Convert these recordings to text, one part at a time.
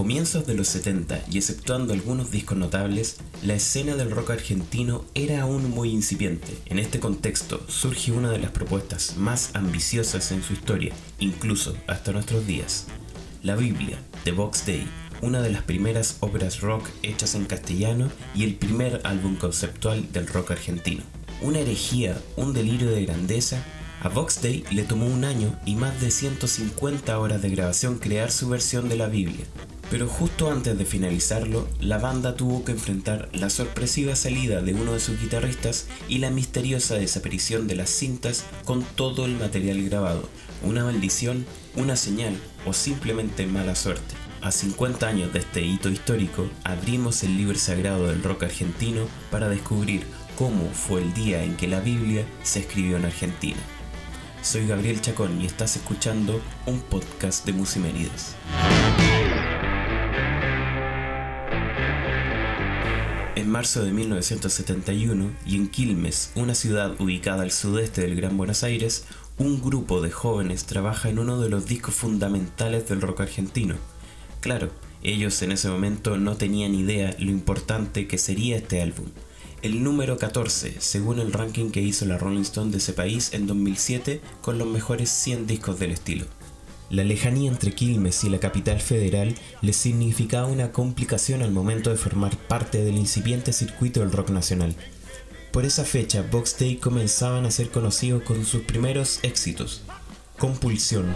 comienzos de los 70 y exceptuando algunos discos notables, la escena del rock argentino era aún muy incipiente. En este contexto surge una de las propuestas más ambiciosas en su historia, incluso hasta nuestros días. La Biblia, de Box Day, una de las primeras obras rock hechas en castellano y el primer álbum conceptual del rock argentino. Una herejía, un delirio de grandeza a Vox Day le tomó un año y más de 150 horas de grabación crear su versión de la Biblia. Pero justo antes de finalizarlo, la banda tuvo que enfrentar la sorpresiva salida de uno de sus guitarristas y la misteriosa desaparición de las cintas con todo el material grabado. Una maldición, una señal o simplemente mala suerte. A 50 años de este hito histórico, abrimos el libro sagrado del rock argentino para descubrir cómo fue el día en que la Biblia se escribió en Argentina. Soy Gabriel Chacón y estás escuchando un podcast de Musimérides. En marzo de 1971, y en Quilmes, una ciudad ubicada al sudeste del Gran Buenos Aires, un grupo de jóvenes trabaja en uno de los discos fundamentales del rock argentino. Claro, ellos en ese momento no tenían idea lo importante que sería este álbum el número 14, según el ranking que hizo la Rolling Stone de ese país en 2007 con los mejores 100 discos del estilo. La lejanía entre Quilmes y la capital federal les significaba una complicación al momento de formar parte del incipiente circuito del rock nacional. Por esa fecha, Box Day comenzaban a ser conocidos con sus primeros éxitos. Compulsión.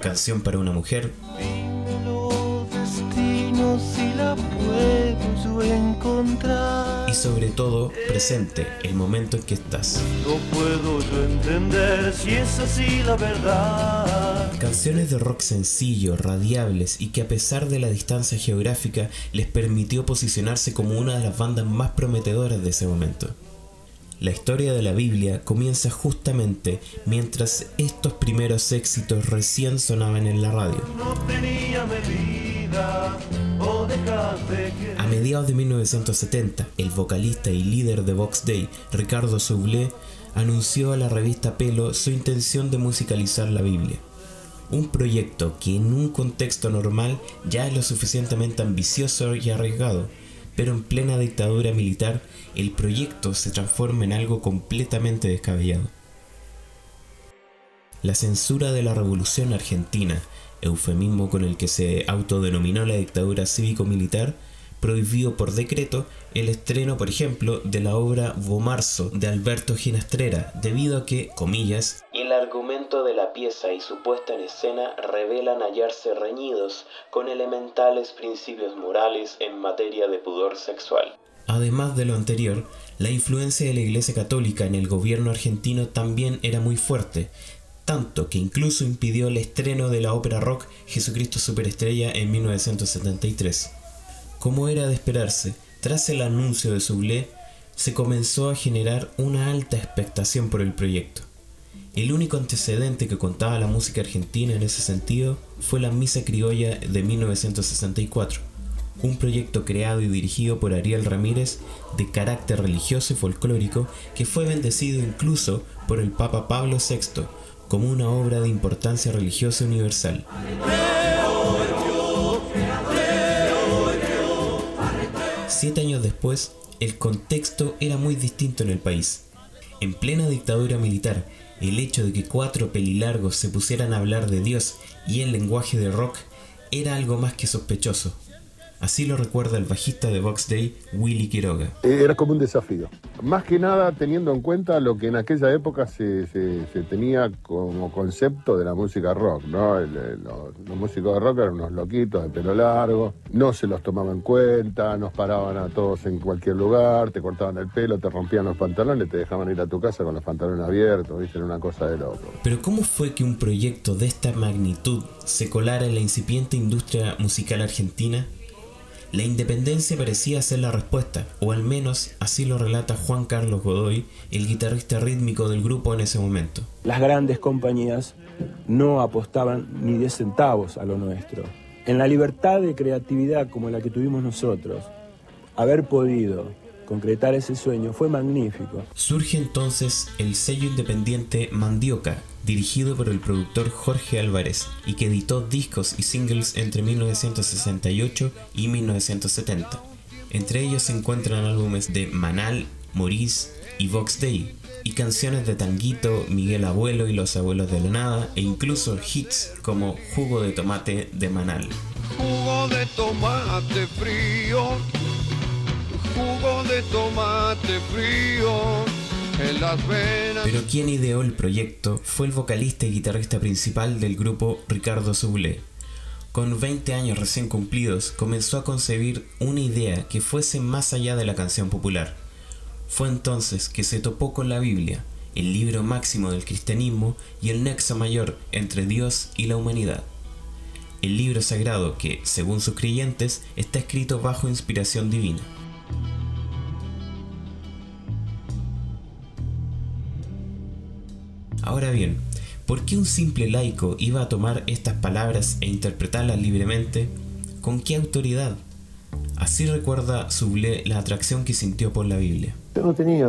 Canción para una mujer. Y sobre todo, presente el momento en que estás. No puedo yo entender si es así la verdad. Canciones de rock sencillo, radiables y que a pesar de la distancia geográfica les permitió posicionarse como una de las bandas más prometedoras de ese momento. La historia de la Biblia comienza justamente mientras estos primeros éxitos recién sonaban en la radio. A mediados de 1970, el vocalista y líder de Vox Day, Ricardo Soublé, anunció a la revista Pelo su intención de musicalizar la Biblia. Un proyecto que en un contexto normal ya es lo suficientemente ambicioso y arriesgado, pero en plena dictadura militar el proyecto se transforma en algo completamente descabellado. La censura de la Revolución Argentina eufemismo con el que se autodenominó la dictadura cívico-militar, prohibió por decreto el estreno, por ejemplo, de la obra Bomarzo de Alberto Ginastrera, debido a que, comillas, el argumento de la pieza y su puesta en escena revelan hallarse reñidos con elementales principios morales en materia de pudor sexual. Además de lo anterior, la influencia de la Iglesia Católica en el gobierno argentino también era muy fuerte, tanto que incluso impidió el estreno de la ópera rock Jesucristo Superestrella en 1973. Como era de esperarse, tras el anuncio de Soublé, se comenzó a generar una alta expectación por el proyecto. El único antecedente que contaba la música argentina en ese sentido fue la Misa Criolla de 1964, un proyecto creado y dirigido por Ariel Ramírez de carácter religioso y folclórico que fue bendecido incluso por el Papa Pablo VI como una obra de importancia religiosa universal. Siete años después, el contexto era muy distinto en el país. En plena dictadura militar, el hecho de que cuatro pelilargos se pusieran a hablar de Dios y el lenguaje de rock era algo más que sospechoso. Así lo recuerda el bajista de Box Day, Willy Quiroga. Eh, era como un desafío. Más que nada teniendo en cuenta lo que en aquella época se, tenía como concepto de la música rock, ¿no? los, músicos de rock eran unos loquitos de pelo largo, no se los tomaba en cuenta, nos paraban a todos en cualquier lugar, te cortaban el pelo, te rompían los pantalones, te dejaban ir a tu casa con los pantalones abiertos, ¿viste? Era una cosa de loco. Pero ¿cómo fue que un proyecto de esta magnitud se colara en la incipiente industria musical argentina? La independencia parecía ser la respuesta, o al menos así lo relata Juan Carlos Godoy, el guitarrista rítmico del grupo en ese momento. Las grandes compañías no apostaban ni 10 centavos a lo nuestro. En la libertad de creatividad como la que tuvimos nosotros, haber podido concretar ese sueño fue magnífico. Surge entonces el sello independiente Mandioca, dirigido por el productor Jorge Álvarez y que editó discos y singles entre 1968 y 1970. Entre ellos se encuentran álbumes de Manal, Maurice y Vox Day, y canciones de Tanguito, Miguel Abuelo y Los Abuelos de la Nada, e incluso hits como Jugo de Tomate de Manal. Jugo de tomate frío, de tomate Pero quien ideó el proyecto fue el vocalista y guitarrista principal del grupo Ricardo Sublet. Con 20 años recién cumplidos, comenzó a concebir una idea que fuese más allá de la canción popular fue entonces que se topó con la Biblia, el libro máximo del cristianismo y el nexo mayor entre Dios y la humanidad. El libro sagrado que, según sus creyentes, está escrito bajo inspiración divina. Ahora bien, ¿por qué un simple laico iba a tomar estas palabras e interpretarlas libremente? ¿Con qué autoridad? Así recuerda Sublé la atracción que sintió por la Biblia. Yo no tenía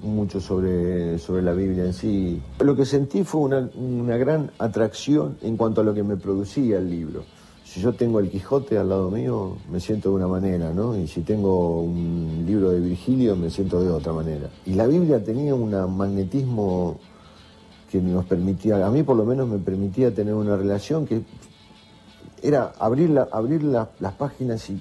mucho sobre, sobre la Biblia en sí. Lo que sentí fue una, una gran atracción en cuanto a lo que me producía el libro. Si yo tengo el Quijote al lado mío, me siento de una manera, ¿no? Y si tengo un libro de Virgilio, me siento de otra manera. Y la Biblia tenía un magnetismo que nos permitía, a mí por lo menos me permitía tener una relación que era abrir, abrir las páginas y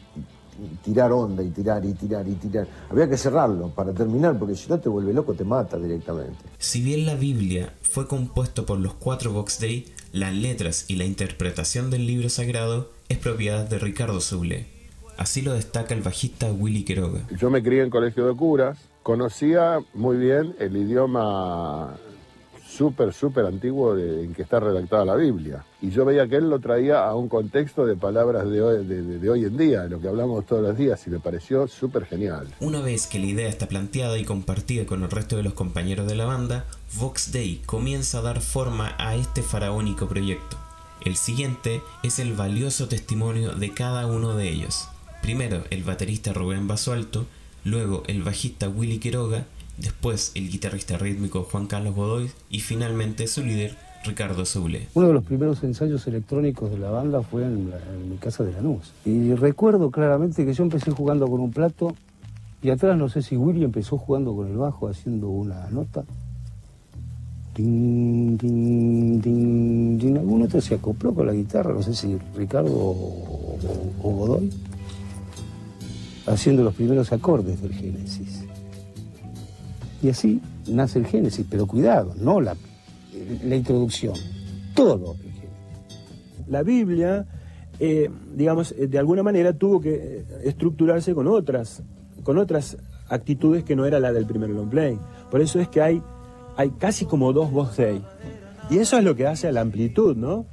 tirar onda y tirar y tirar y tirar. Había que cerrarlo para terminar, porque si no te vuelve loco, te mata directamente. Si bien la Biblia fue compuesto por los cuatro Box Day, las letras y la interpretación del libro sagrado es propiedad de Ricardo Soule. Así lo destaca el bajista Willy Quiroga. Yo me crié en colegio de curas, conocía muy bien el idioma súper, súper antiguo en que está redactada la Biblia. Y yo veía que él lo traía a un contexto de palabras de hoy, de, hoy en día, de lo que hablamos todos los días, y me pareció súper genial. Una vez que la idea está planteada y compartida con el resto de los compañeros de la banda, Vox Day comienza a dar forma a este faraónico proyecto. El siguiente es el valioso testimonio de cada uno de ellos. Primero el baterista Rubén Basualto, luego el bajista Willy Quiroga después el guitarrista rítmico Juan Carlos Godoy y finalmente su líder Ricardo Soule. Uno de los primeros ensayos electrónicos de la banda fue en, mi casa de Lanús. Y recuerdo claramente que yo empecé jugando con un plato y atrás no sé si Willy empezó jugando con el bajo haciendo una nota. Algún otro se acopló con la guitarra, no sé si Ricardo o Godoy, haciendo los primeros acordes del Génesis. Y así nace el Génesis, pero cuidado, no la, la introducción, todo el Génesis. La Biblia, eh, digamos, eh, de alguna manera tuvo que eh, estructurarse con otras, con otras actitudes que no era la del primer long play. Por eso es que hay, hay casi como dos voz day. Y eso es lo que hace a la amplitud, ¿no?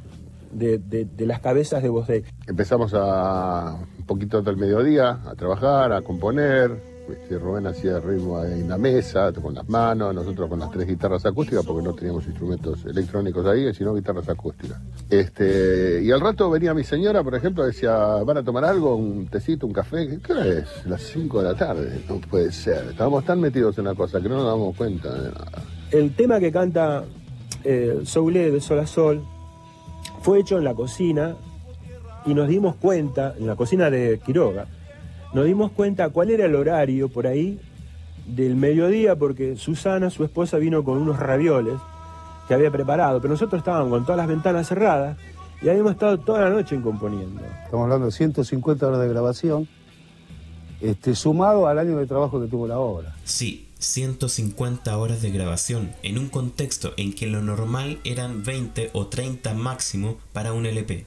De, de, las cabezas de voz day. Empezamos a un poquito del mediodía a trabajar, a componer, este, Rubén hacía ritmo en la mesa, con las manos, nosotros con las tres guitarras acústicas, porque no teníamos instrumentos electrónicos ahí, sino guitarras acústicas. Este, y al rato venía mi señora, por ejemplo, decía, ¿van a tomar algo? ¿Un tecito, un café? ¿Qué hora es? Las 5 de la tarde. No puede ser. Estábamos tan metidos en la cosa que no nos damos cuenta de nada. El tema que canta eh, Soule de Sol a Sol fue hecho en la cocina y nos dimos cuenta, en la cocina de Quiroga, nos dimos cuenta cuál era el horario por ahí del mediodía, porque Susana, su esposa, vino con unos ravioles que había preparado, pero nosotros estábamos con todas las ventanas cerradas y habíamos estado toda la noche componiendo. Estamos hablando de 150 horas de grabación, este, sumado al año de trabajo que tuvo la obra. Sí, 150 horas de grabación, en un contexto en que lo normal eran 20 o 30 máximo para un LP.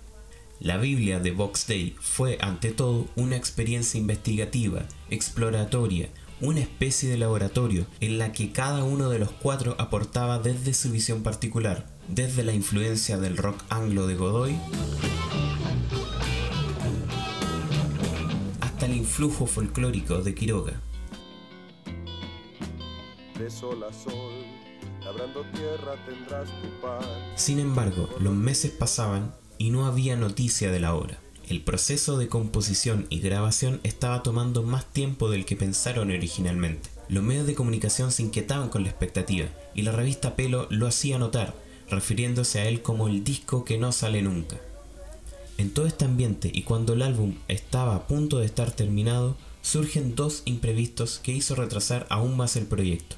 La Biblia de Box Day fue ante todo una experiencia investigativa, exploratoria, una especie de laboratorio en la que cada uno de los cuatro aportaba desde su visión particular, desde la influencia del rock anglo de Godoy hasta el influjo folclórico de Quiroga. Sin embargo, los meses pasaban y no había noticia de la obra. El proceso de composición y grabación estaba tomando más tiempo del que pensaron originalmente. Los medios de comunicación se inquietaban con la expectativa y la revista Pelo lo hacía notar, refiriéndose a él como el disco que no sale nunca. En todo este ambiente y cuando el álbum estaba a punto de estar terminado, surgen dos imprevistos que hizo retrasar aún más el proyecto.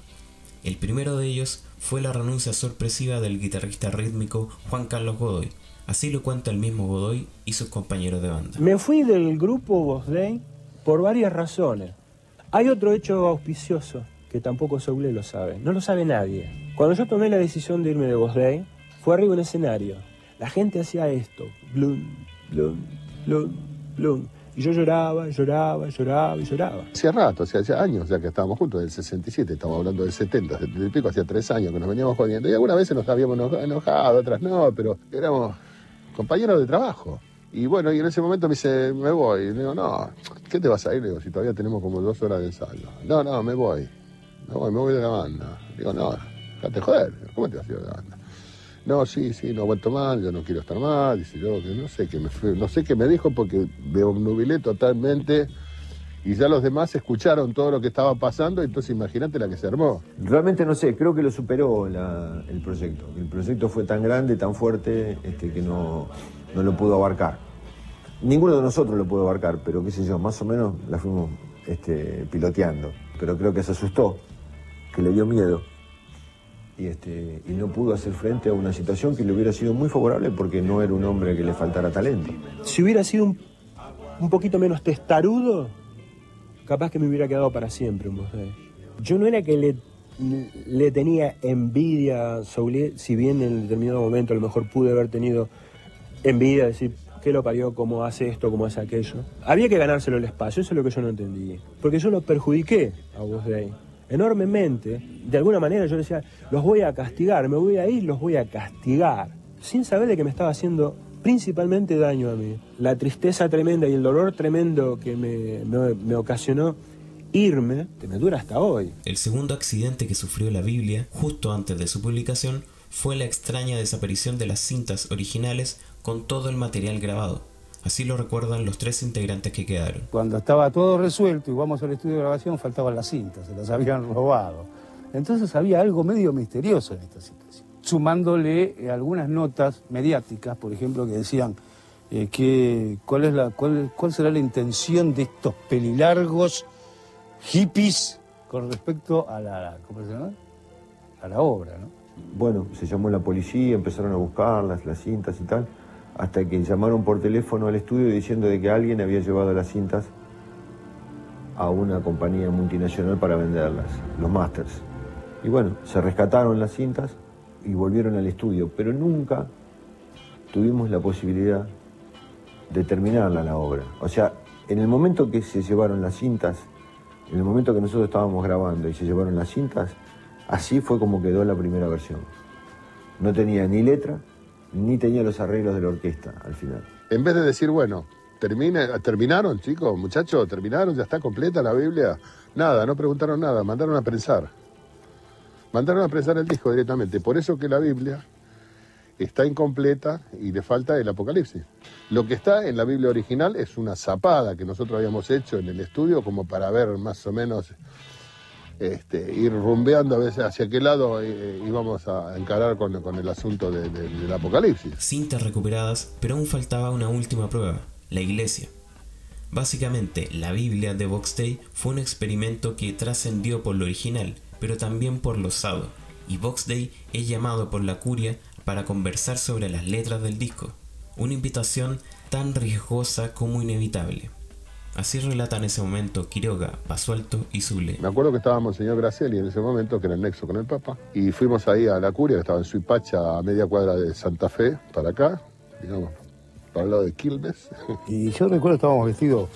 El primero de ellos fue la renuncia sorpresiva del guitarrista rítmico Juan Carlos Godoy. Así lo cuenta el mismo Godoy y sus compañeros de banda. Me fui del grupo Bosley por varias razones. Hay otro hecho auspicioso que tampoco Soule lo sabe. No lo sabe nadie. Cuando yo tomé la decisión de irme de Bosley, fue arriba un escenario. La gente hacía esto. Blum, blum, blum, blum. Y yo lloraba, lloraba, lloraba y lloraba. Hacía rato, hacía, hacía años ya que estábamos juntos, del 67, estamos hablando del 70, 70 y pico, hacía tres años que nos veníamos jodiendo. Y algunas veces nos habíamos eno- enojado, otras no, pero éramos compañeros de trabajo. Y bueno, y en ese momento me dice, me voy. Le digo, no, ¿qué te vas a ir? Le digo, si todavía tenemos como dos horas de ensayo. No, no, me voy. Me voy, me voy de la banda. Digo, no, déjate joder, ¿cómo te vas a ir de la banda? No, sí, sí, no aguanto más, yo no quiero estar más, dice yo, que no sé qué me no sé qué me dijo porque me obnubilé totalmente y ya los demás escucharon todo lo que estaba pasando, entonces imagínate la que se armó. Realmente no sé, creo que lo superó la- el proyecto. El proyecto fue tan grande, tan fuerte, este, que no, no lo pudo abarcar. Ninguno de nosotros lo pudo abarcar, pero qué sé yo, más o menos la fuimos este, piloteando. Pero creo que se asustó, que le dio miedo. Y, este, y no pudo hacer frente a una situación que le hubiera sido muy favorable porque no era un hombre que le faltara talento. Si hubiera sido un, un poquito menos testarudo, capaz que me hubiera quedado para siempre en Bosley. Yo no era que le, le tenía envidia a Soulier, si bien en determinado momento a lo mejor pude haber tenido envidia, decir, ¿qué lo parió? ¿Cómo hace esto? ¿Cómo hace aquello? Había que ganárselo el espacio, eso es lo que yo no entendí. Porque yo lo perjudiqué a Bosley enormemente. De alguna manera yo decía, los voy a castigar, me voy a ir, los voy a castigar. Sin saber de que me estaba haciendo principalmente daño a mí. La tristeza tremenda y el dolor tremendo que me, me- me ocasionó irme, que me dura hasta hoy. El segundo accidente que sufrió la Biblia justo antes de su publicación fue la extraña desaparición de las cintas originales con todo el material grabado. Así lo recuerdan los tres integrantes que quedaron. Cuando estaba todo resuelto y vamos al estudio de grabación, faltaban las cintas, se las habían robado. Entonces había algo medio misterioso en esta situación. Sumándole eh, algunas notas mediáticas, por ejemplo, que decían eh, que cuál, es la, cuál, cuál será la intención de estos pelilargos hippies con respecto a la, ¿cómo se llama? A la obra, ¿no? Bueno, se llamó la policía, empezaron a buscarlas, las cintas y tal, hasta que llamaron por teléfono al estudio diciendo de que alguien había llevado las cintas a una compañía multinacional para venderlas, los Masters. Y bueno, se rescataron las cintas y volvieron al estudio, pero nunca tuvimos la posibilidad de terminarla la obra. O sea, en el momento que se llevaron las cintas, en el momento que nosotros estábamos grabando y se llevaron las cintas, así fue como quedó la primera versión. No tenía ni letra, ni tenía los arreglos de la orquesta al final. En vez de decir, bueno, termina, terminaron, chicos, muchachos, terminaron, ya está completa la Biblia. Nada, no preguntaron nada, mandaron a prensar. Mandaron a prensar el disco directamente. Por eso que la Biblia está incompleta y le falta el Apocalipsis. Lo que está en la Biblia original es una zapada que nosotros habíamos hecho en el estudio como para ver más o menos este, ir rumbeando a veces hacia qué lado eh, íbamos a encarar con, el asunto de- de- del Apocalipsis. Cintas recuperadas, pero aún faltaba una última prueba, la iglesia. Básicamente, la Biblia de Box Day fue un experimento que trascendió por lo original, pero también por lo osado, y Box Day es llamado por la curia para conversar sobre las letras del disco, una invitación tan riesgosa como inevitable. Así relata en ese momento Quiroga, Pasuelto y Zule. Me acuerdo que estaba Monseñor Gracieli en ese momento, que era el nexo con el Papa, y fuimos ahí a la curia, que estaba en Suipacha, a media cuadra de Santa Fe, para acá, digamos, para el lado de Quilmes. Y yo recuerdo estábamos vestidos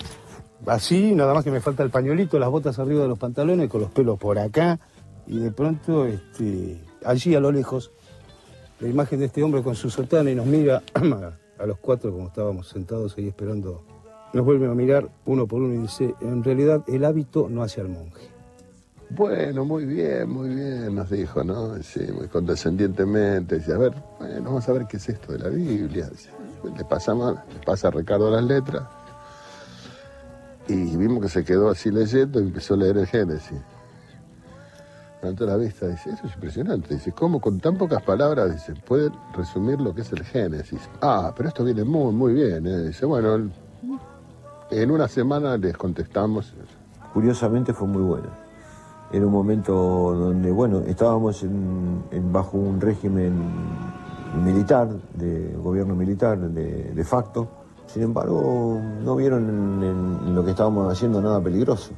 así, nada más que me falta el pañuelito, las botas arriba de los pantalones, con los pelos por acá, y de pronto, este, allí a lo lejos, la imagen de este hombre con su sotana y nos mira a los cuatro como estábamos sentados ahí esperando. Nos vuelve a mirar uno por uno y dice, en realidad el hábito no hace al monje. Bueno, muy bien, muy bien, nos dijo, ¿no? Sí, muy condescendientemente. Dice, a ver, bueno, vamos a ver qué es esto de la Biblia. Le pasamos, le pasa a Ricardo las letras. Y vimos que se quedó así leyendo y empezó a leer el Génesis. Levantó la vista, dice, eso es impresionante. Dice, ¿cómo con tan pocas palabras, dice, puede resumir lo que es el Génesis? Ah, pero esto viene muy, muy bien. ¿eh? Dice, bueno, en una semana les contestamos. Curiosamente fue muy buena. Era un momento donde, bueno, estábamos en- bajo un régimen militar, de gobierno militar de, de facto. Sin embargo, no vieron en lo que estábamos haciendo nada peligroso.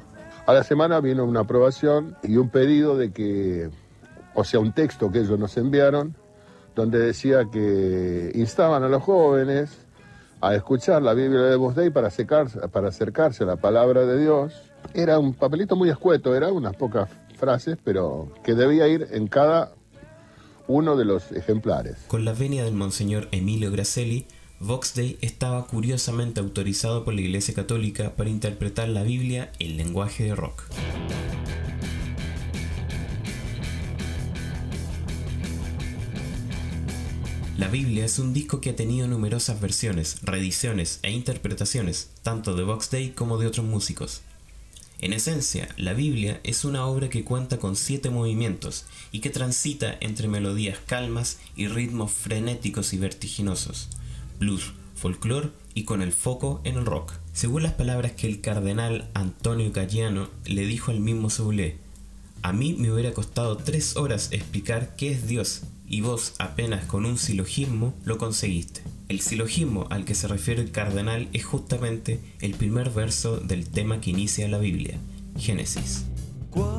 A la semana vino una aprobación y un pedido de que, o sea, un texto que ellos nos enviaron, donde decía que instaban a los jóvenes a escuchar la Biblia de Dei para, acercarse, para acercarse a la palabra de Dios. Era un papelito muy escueto, era unas pocas frases, pero que debía ir en cada uno de los ejemplares. Con la venia del monseñor Emilio Gracelli, Vox Dei estaba curiosamente autorizado por la Iglesia Católica para interpretar la Biblia en lenguaje de rock. La Biblia es un disco que ha tenido numerosas versiones, reediciones e interpretaciones, tanto de Vox Dei como de otros músicos. En esencia, la Biblia es una obra que cuenta con siete movimientos y que transita entre melodías calmas y ritmos frenéticos y vertiginosos, blues, folclore y con el foco en el rock. Según las palabras que el cardenal Antonio Cayano le dijo al mismo Soule, a mí me hubiera costado tres horas explicar qué es Dios y vos apenas con un silogismo lo conseguiste. El silogismo al que se refiere el cardenal es justamente el primer verso del tema que inicia la Biblia, Génesis. Cuando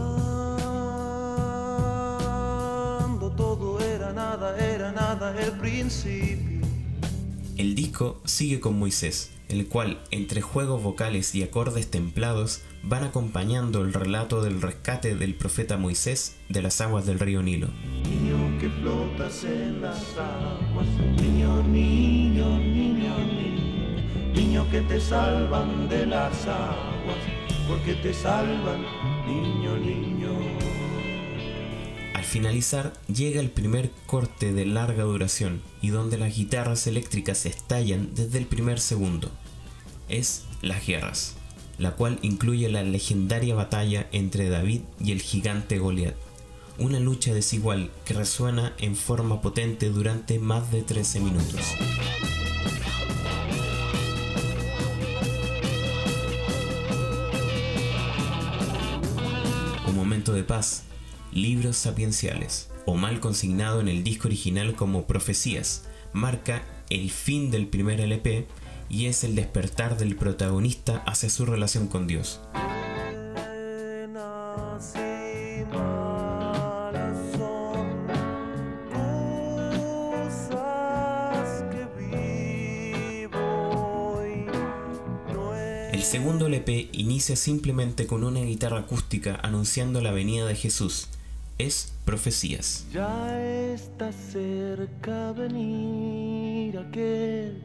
todo era nada, era nada el principio. El disco sigue con Moisés, el cual, entre juegos vocales y acordes templados, van acompañando el relato del rescate del profeta Moisés de las aguas del río Nilo. Niño que flotas en las aguas, niño, niño, niño, niño, niño que te salvan de las aguas, porque te salvan, niño, niño. Al finalizar, llega el primer corte de larga duración y donde las guitarras eléctricas estallan desde el primer segundo. Es Las Guerras, la cual incluye la legendaria batalla entre David y el gigante Goliat. Una lucha desigual que resuena en forma potente durante más de 13 minutos. Un momento de paz, libros sapienciales, o mal consignado en el disco original como Profecías, marca el fin del primer LP y es el despertar del protagonista hacia su relación con Dios. El segundo LP inicia simplemente con una guitarra acústica anunciando la venida de Jesús. Es Profecías. Ya está cerca venir aquel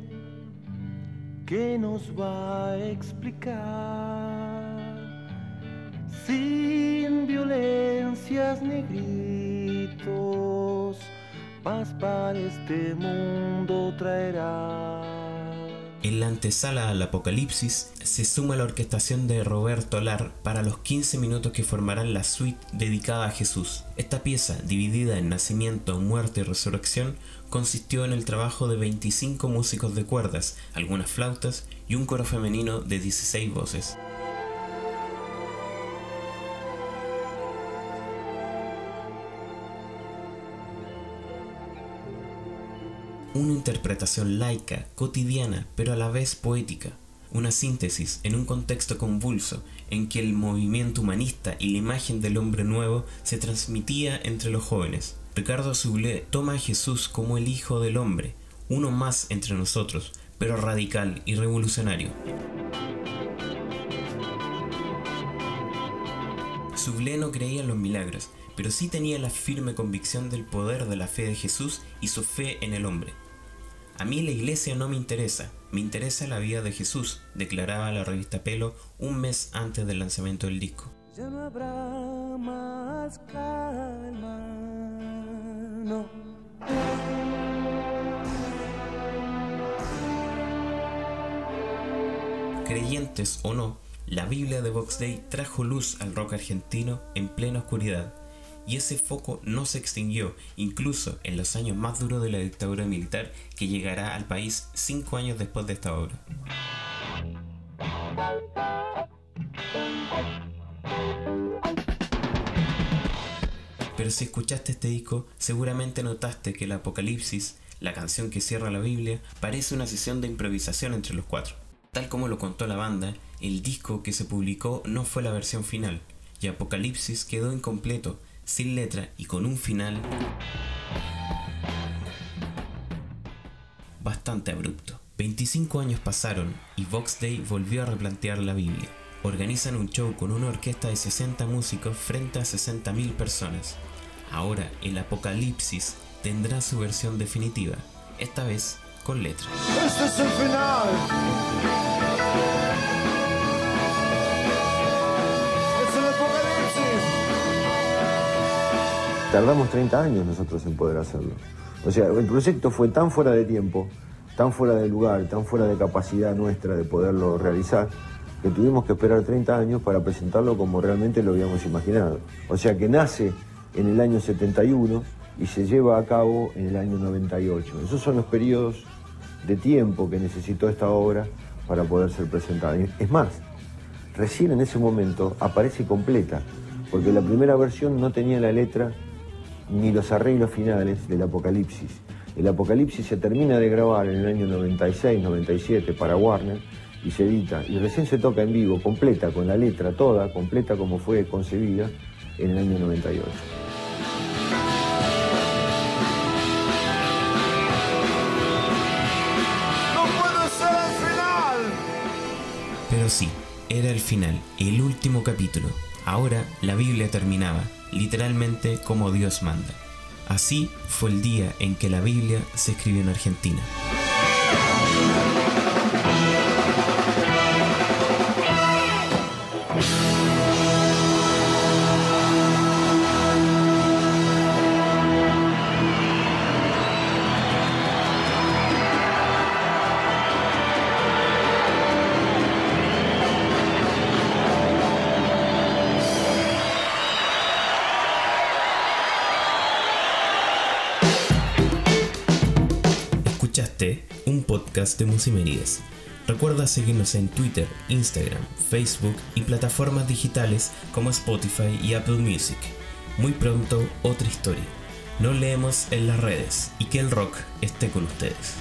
que nos va a explicar sin violencias ni gritos, paz para este mundo traerá. En la antesala al Apocalipsis se suma la orquestación de Roberto Lar para los 15 minutos que formarán la suite dedicada a Jesús. Esta pieza, dividida en nacimiento, muerte y resurrección, consistió en el trabajo de 25 músicos de cuerdas, algunas flautas y un coro femenino de 16 voces. Una interpretación laica, cotidiana, pero a la vez poética. Una síntesis en un contexto convulso en que el movimiento humanista y la imagen del hombre nuevo se transmitía entre los jóvenes. Ricardo Soule toma a Jesús como el Hijo del Hombre, uno más entre nosotros, pero radical y revolucionario. Soule no creía en los milagros, pero sí tenía la firme convicción del poder de la fe de Jesús y su fe en el hombre. A mí la iglesia no me interesa, me interesa la vida de Jesús, declaraba la revista Pelo un mes antes del lanzamiento del disco. Ya no habrá más calma, no. Creyentes o no, la Biblia de Vox Day trajo luz al rock argentino en plena oscuridad y ese foco no se extinguió, incluso en los años más duros de la dictadura militar que llegará al país cinco años después de esta obra. Pero si escuchaste este disco, seguramente notaste que el Apocalipsis, la canción que cierra la Biblia, parece una sesión de improvisación entre los cuatro. Tal como lo contó la banda, el disco que se publicó no fue la versión final, y Apocalipsis quedó incompleto, sin letra y con un final bastante abrupto. 25 años pasaron y Vox Day volvió a replantear la Biblia. Organizan un show con una orquesta de 60 músicos frente a 60.000 personas. Ahora el Apocalipsis tendrá su versión definitiva, esta vez con letra. Este es el final. Tardamos 30 años nosotros en poder hacerlo. O sea, el proyecto fue tan fuera de tiempo, tan fuera de lugar, tan fuera de capacidad nuestra de poderlo realizar, que tuvimos que esperar 30 años para presentarlo como realmente lo habíamos imaginado. O sea que nace en el año 71 y se lleva a cabo en el año 98. Esos son los periodos de tiempo que necesitó esta obra para poder ser presentada. Es más, recién en ese momento aparece completa, porque la primera versión no tenía la letra ni los arreglos finales del Apocalipsis. El Apocalipsis se termina de grabar en el año 96, 97 para Warner y se edita y recién se toca en vivo, completa, con la letra toda, completa como fue concebida en el año 98. No puede ser el final. Pero sí, era el final, el último capítulo. Ahora la Biblia terminaba, literalmente como Dios manda. Así fue el día en que la Biblia se escribió en Argentina. De Musimerides. Recuerda seguirnos en Twitter, Instagram, Facebook y plataformas digitales como Spotify y Apple Music. Muy pronto otra historia. Nos leemos en las redes y que el rock esté con ustedes.